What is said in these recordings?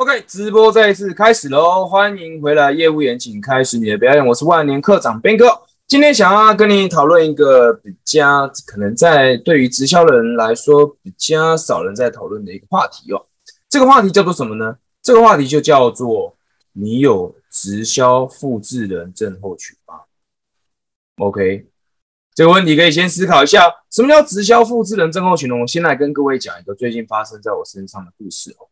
OK，直播再一次开始喽！欢迎回来，业务员，请开始你的表演。我是万年课长边哥，今天想要跟你讨论一个比较可能在对于直销的人来说比较少人在讨论的一个话题哦。这个话题叫做什么呢？这个话题就叫做你有直销复制人症候群吗？OK，这个问题可以先思考一下，什么叫直销复制人症候群呢？我先来跟各位讲一个最近发生在我身上的故事哦。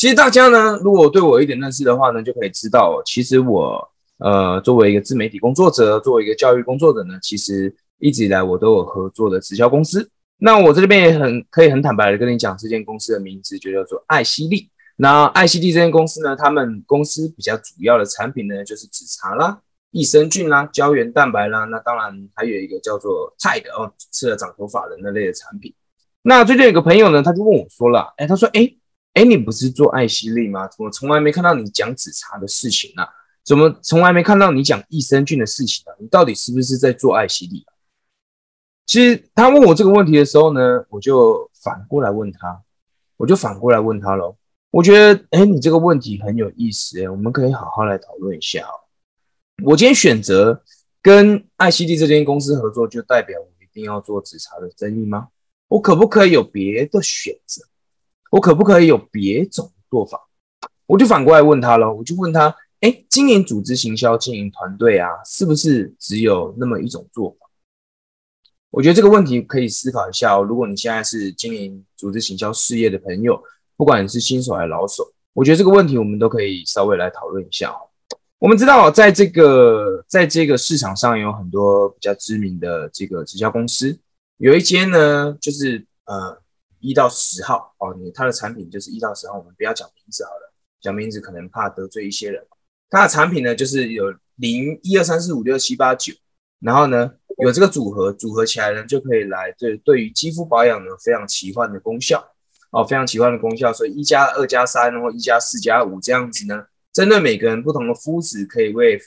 其实大家呢，如果对我一点认识的话呢，就可以知道，其实我呃作为一个自媒体工作者，作为一个教育工作者呢，其实一直以来我都有合作的直销公司。那我这边也很可以很坦白的跟你讲，这间公司的名字就叫做艾希利。那艾希利这间公司呢，他们公司比较主要的产品呢，就是紫茶啦、益生菌啦、胶原蛋白啦，那当然还有一个叫做菜的哦，吃了长头发的那类的产品。那最近有个朋友呢，他就问我说了，哎，他说，哎。哎，你不是做艾希利吗？怎么从来没看到你讲紫茶的事情呢？怎么从来没看到你讲益生菌的事情呢？你到底是不是在做艾希利？其实他问我这个问题的时候呢，我就反过来问他，我就反过来问他喽。我觉得，哎，你这个问题很有意思，哎，我们可以好好来讨论一下哦。我今天选择跟艾希利这间公司合作，就代表我一定要做紫茶的生意吗？我可不可以有别的选择？我可不可以有别种做法？我就反过来问他了，我就问他：哎，经营组织行销、经营团队啊，是不是只有那么一种做法？我觉得这个问题可以思考一下哦。如果你现在是经营组织行销事业的朋友，不管你是新手还是老手，我觉得这个问题我们都可以稍微来讨论一下哦。我们知道，在这个在这个市场上有很多比较知名的这个直销公司，有一间呢，就是呃。一到十号哦，你它的产品就是一到十号，我们不要讲名字好了，讲名字可能怕得罪一些人。它的产品呢，就是有零一二三四五六七八九，然后呢有这个组合，组合起来呢就可以来对对于肌肤保养呢非常奇幻的功效哦，非常奇幻的功效。所以一加二加三，然后一加四加五这样子呢，针对每个人不同的肤质，可以为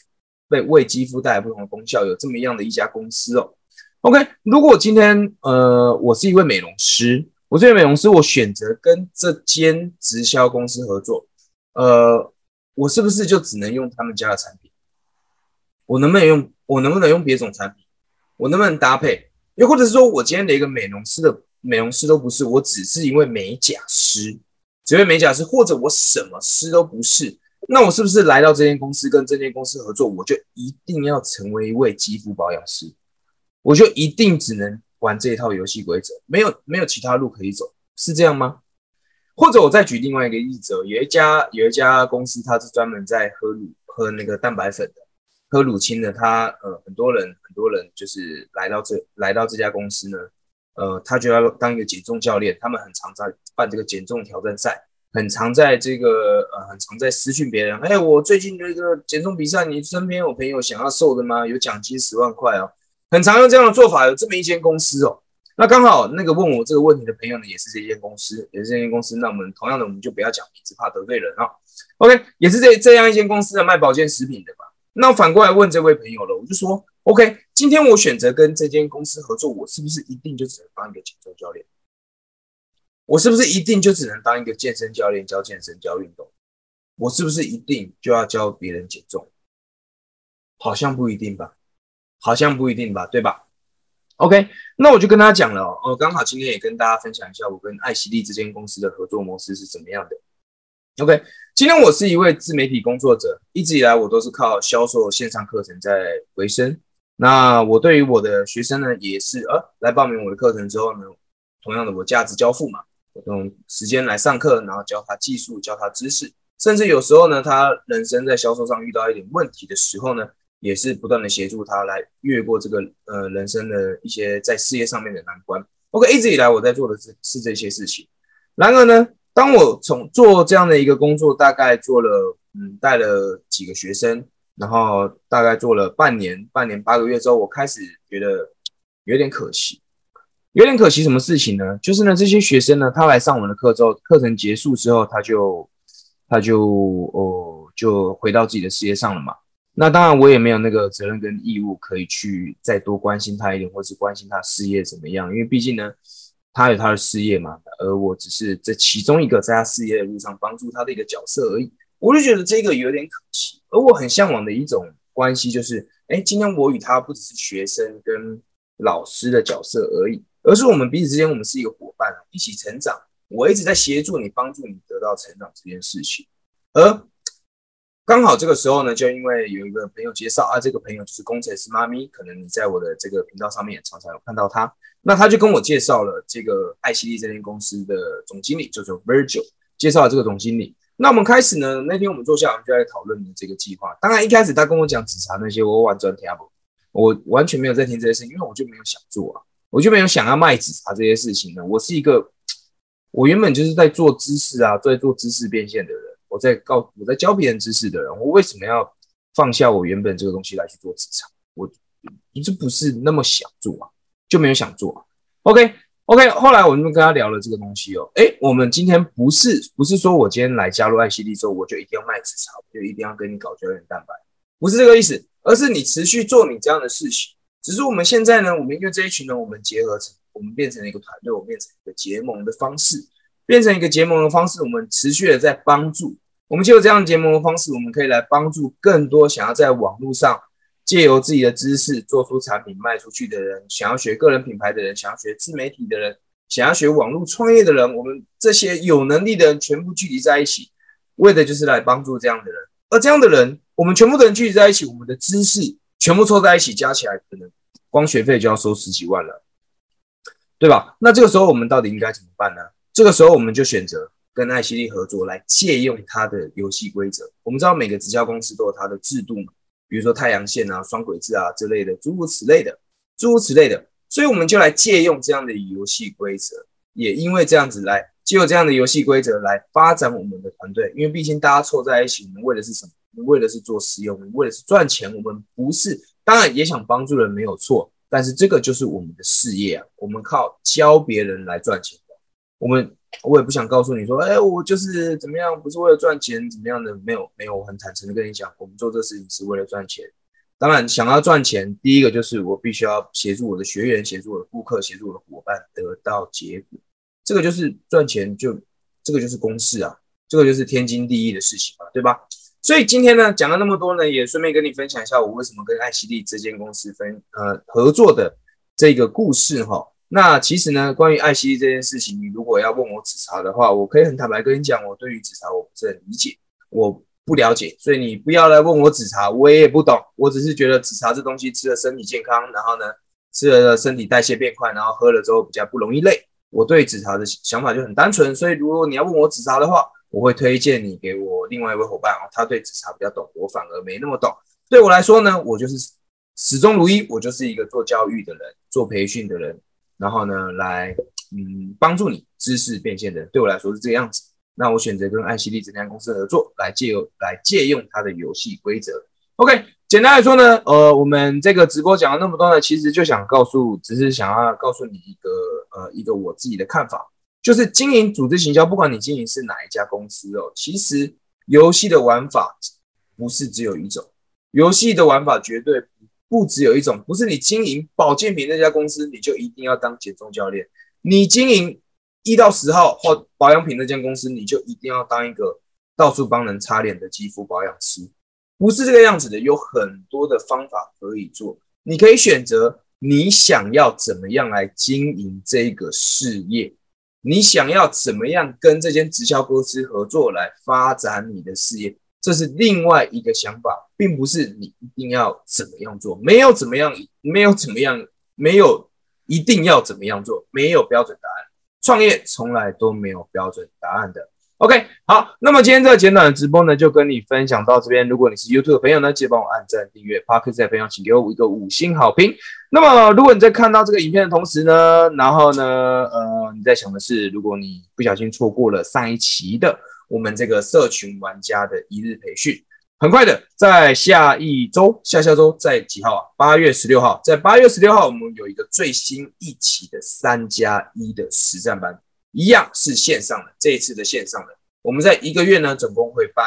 为为肌肤带来不同的功效，有这么样的一家公司哦。OK，如果今天呃我是一位美容师。我这位美容师，我选择跟这间直销公司合作，呃，我是不是就只能用他们家的产品？我能不能用？我能不能用别种产品？我能不能搭配？又或者是说我今天连一个美容师的美容师都不是，我只是一位美甲师，只位美甲师，或者我什么师都不是，那我是不是来到这间公司跟这间公司合作，我就一定要成为一位肌肤保养师？我就一定只能？玩这一套游戏规则，没有没有其他路可以走，是这样吗？或者我再举另外一个例子，有一家有一家公司，它是专门在喝乳喝那个蛋白粉的，喝乳清的。他呃很多人很多人就是来到这来到这家公司呢，呃他就要当一个减重教练，他们很常在办这个减重挑战赛，很常在这个呃很常在私讯别人，哎我最近这个减重比赛，你身边有朋友想要瘦的吗？有奖金十万块哦。很常用这样的做法，有这么一间公司哦。那刚好那个问我这个问题的朋友呢，也是这间公司，也是这间公司。那我们同样的，我们就不要讲名字，怕得罪人啊。OK，也是这这样一间公司的卖保健食品的吧？那反过来问这位朋友了，我就说，OK，今天我选择跟这间公司合作，我是不是一定就只能当一个减重教练？我是不是一定就只能当一个健身教练，教健身教运动？我是不是一定就要教别人减重？好像不一定吧。好像不一定吧，对吧？OK，那我就跟大家讲了哦，刚好今天也跟大家分享一下我跟爱希利这间公司的合作模式是怎么样的。OK，今天我是一位自媒体工作者，一直以来我都是靠销售线上课程在维生。那我对于我的学生呢，也是呃来报名我的课程之后呢，同样的我价值交付嘛，我用时间来上课，然后教他技术，教他知识，甚至有时候呢，他人生在销售上遇到一点问题的时候呢。也是不断的协助他来越过这个呃人生的一些在事业上面的难关。OK，一直以来我在做的是是这些事情。然而呢，当我从做这样的一个工作，大概做了嗯带了几个学生，然后大概做了半年、半年八个月之后，我开始觉得有点可惜，有点可惜。什么事情呢？就是呢这些学生呢，他来上我们的课之后，课程结束之后，他就他就哦就回到自己的事业上了嘛。那当然，我也没有那个责任跟义务可以去再多关心他一点，或是关心他事业怎么样。因为毕竟呢，他有他的事业嘛，而我只是这其中一个在他事业的路上帮助他的一个角色而已。我就觉得这个有点可惜。而我很向往的一种关系就是，哎，今天我与他不只是学生跟老师的角色而已，而是我们彼此之间，我们是一个伙伴，一起成长。我一直在协助你，帮助你得到成长这件事情。而刚好这个时候呢，就因为有一个朋友介绍啊，这个朋友就是工程师妈咪，可能你在我的这个频道上面也常常有看到他。那他就跟我介绍了这个爱奇艺这间公司的总经理，叫做 Virgil，介绍了这个总经理。那我们开始呢，那天我们坐下，我们就在讨论这个计划。当然一开始他跟我讲紫茶那些，我完全听不，我完全没有在听这些事情，因为我就没有想做啊，我就没有想要卖紫茶这些事情呢。我是一个，我原本就是在做知识啊，在做知识变现的人，我在告我在教别人知识的人，我为什么要放下我原本这个东西来去做职场？我这不是那么想做啊。就没有想做，OK OK。后来我们跟他聊了这个东西哦，哎，我们今天不是不是说我今天来加入爱希利之后，我就一定要卖职场，就一定要跟你搞胶原蛋白，不是这个意思，而是你持续做你这样的事情。只是我们现在呢，我们因为这一群人，我们结合成，我们变成了一个团队，我们变成一个结盟的方式，变成一个结盟的方式，我们持续的在帮助，我们就有这样结盟的方式，我们可以来帮助更多想要在网络上。借由自己的知识做出产品卖出去的人，想要学个人品牌的人，想要学自媒体的人，想要学网络创业的人，我们这些有能力的人全部聚集在一起，为的就是来帮助这样的人。而这样的人，我们全部的人聚集在一起，我们的知识全部凑在一起，加起来可能光学费就要收十几万了，对吧？那这个时候我们到底应该怎么办呢？这个时候我们就选择跟爱希利合作，来借用它的游戏规则。我们知道每个直销公司都有它的制度嘛。比如说太阳线啊、双轨制啊之类的，诸如此类的，诸如此类的，所以我们就来借用这样的游戏规则，也因为这样子来借用这样的游戏规则来发展我们的团队。因为毕竟大家凑在一起，我们为的是什么？我们为的是做实用，我们为的是赚钱。我们不是，当然也想帮助人，没有错。但是这个就是我们的事业啊，我们靠教别人来赚钱的。我们。我也不想告诉你说，哎，我就是怎么样，不是为了赚钱，怎么样的？没有，没有，我很坦诚的跟你讲，我们做这事情是为了赚钱。当然，想要赚钱，第一个就是我必须要协助我的学员，协助我的顾客，协助我的伙伴得到结果。这个就是赚钱，就这个就是公式啊，这个就是天经地义的事情嘛，对吧？所以今天呢，讲了那么多呢，也顺便跟你分享一下我为什么跟爱希利这间公司分呃合作的这个故事哈。那其实呢，关于爱惜这件事情，你如果要问我紫茶的话，我可以很坦白跟你讲，我对于紫茶我不是很理解，我不了解，所以你不要来问我紫茶，我也不懂，我只是觉得紫茶这东西吃了身体健康，然后呢，吃了身体代谢变快，然后喝了之后比较不容易累。我对紫茶的想法就很单纯，所以如果你要问我紫茶的话，我会推荐你给我另外一位伙伴哦，他对紫茶比较懂，我反而没那么懂。对我来说呢，我就是始终如一，我就是一个做教育的人，做培训的人。然后呢，来嗯帮助你知识变现的，对我来说是这个样子。那我选择跟爱希利这家公司合作，来借由来借用它的游戏规则。OK，简单来说呢，呃，我们这个直播讲了那么多呢，其实就想告诉，只是想要告诉你一个呃一个我自己的看法，就是经营组织行销，不管你经营是哪一家公司哦，其实游戏的玩法不是只有一种，游戏的玩法绝对。不不只有一种，不是你经营保健品那家公司，你就一定要当减重教练；你经营一到十号或保养品那间公司，你就一定要当一个到处帮人擦脸的肌肤保养师。不是这个样子的，有很多的方法可以做。你可以选择你想要怎么样来经营这个事业，你想要怎么样跟这间直销公司合作来发展你的事业。这是另外一个想法，并不是你一定要怎么样做，没有怎么样，没有怎么样，没有一定要怎么样做，没有标准答案。创业从来都没有标准答案的。OK，好，那么今天这个简短的直播呢，就跟你分享到这边。如果你是 YouTube 的朋友呢，记得帮我按赞、订阅。Parker 的朋友，请给我一个五星好评。那么，如果你在看到这个影片的同时呢，然后呢，呃，你在想的是，如果你不小心错过了上一期的。我们这个社群玩家的一日培训，很快的，在下一周、下下周在几号啊？八月十六号，在八月十六号，我们有一个最新一期的三加一的实战班，一样是线上的。这一次的线上的，我们在一个月呢，总共会办，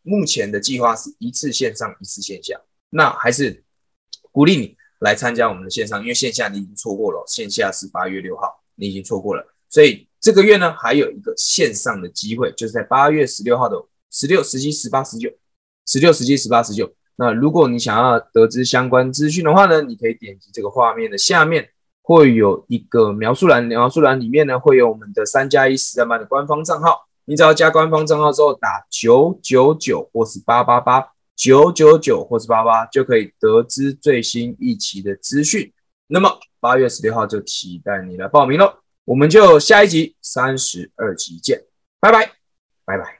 目前的计划是一次线上，一次线下。那还是鼓励你来参加我们的线上，因为线下你已经错过了，线下是八月六号。你已经错过了。所以这个月呢，还有一个线上的机会，就是在八月十六号的十六、十七、十八、十九、十六、十七、十八、十九。那如果你想要得知相关资讯的话呢，你可以点击这个画面的下面会有一个描述栏，描述栏里面呢会有我们的三加一实战班的官方账号。你只要加官方账号之后打九九九或是八八八九九九或是八八，就可以得知最新一期的资讯。那么八月十六号就期待你来报名喽，我们就下一集三十二集见，拜拜，拜拜。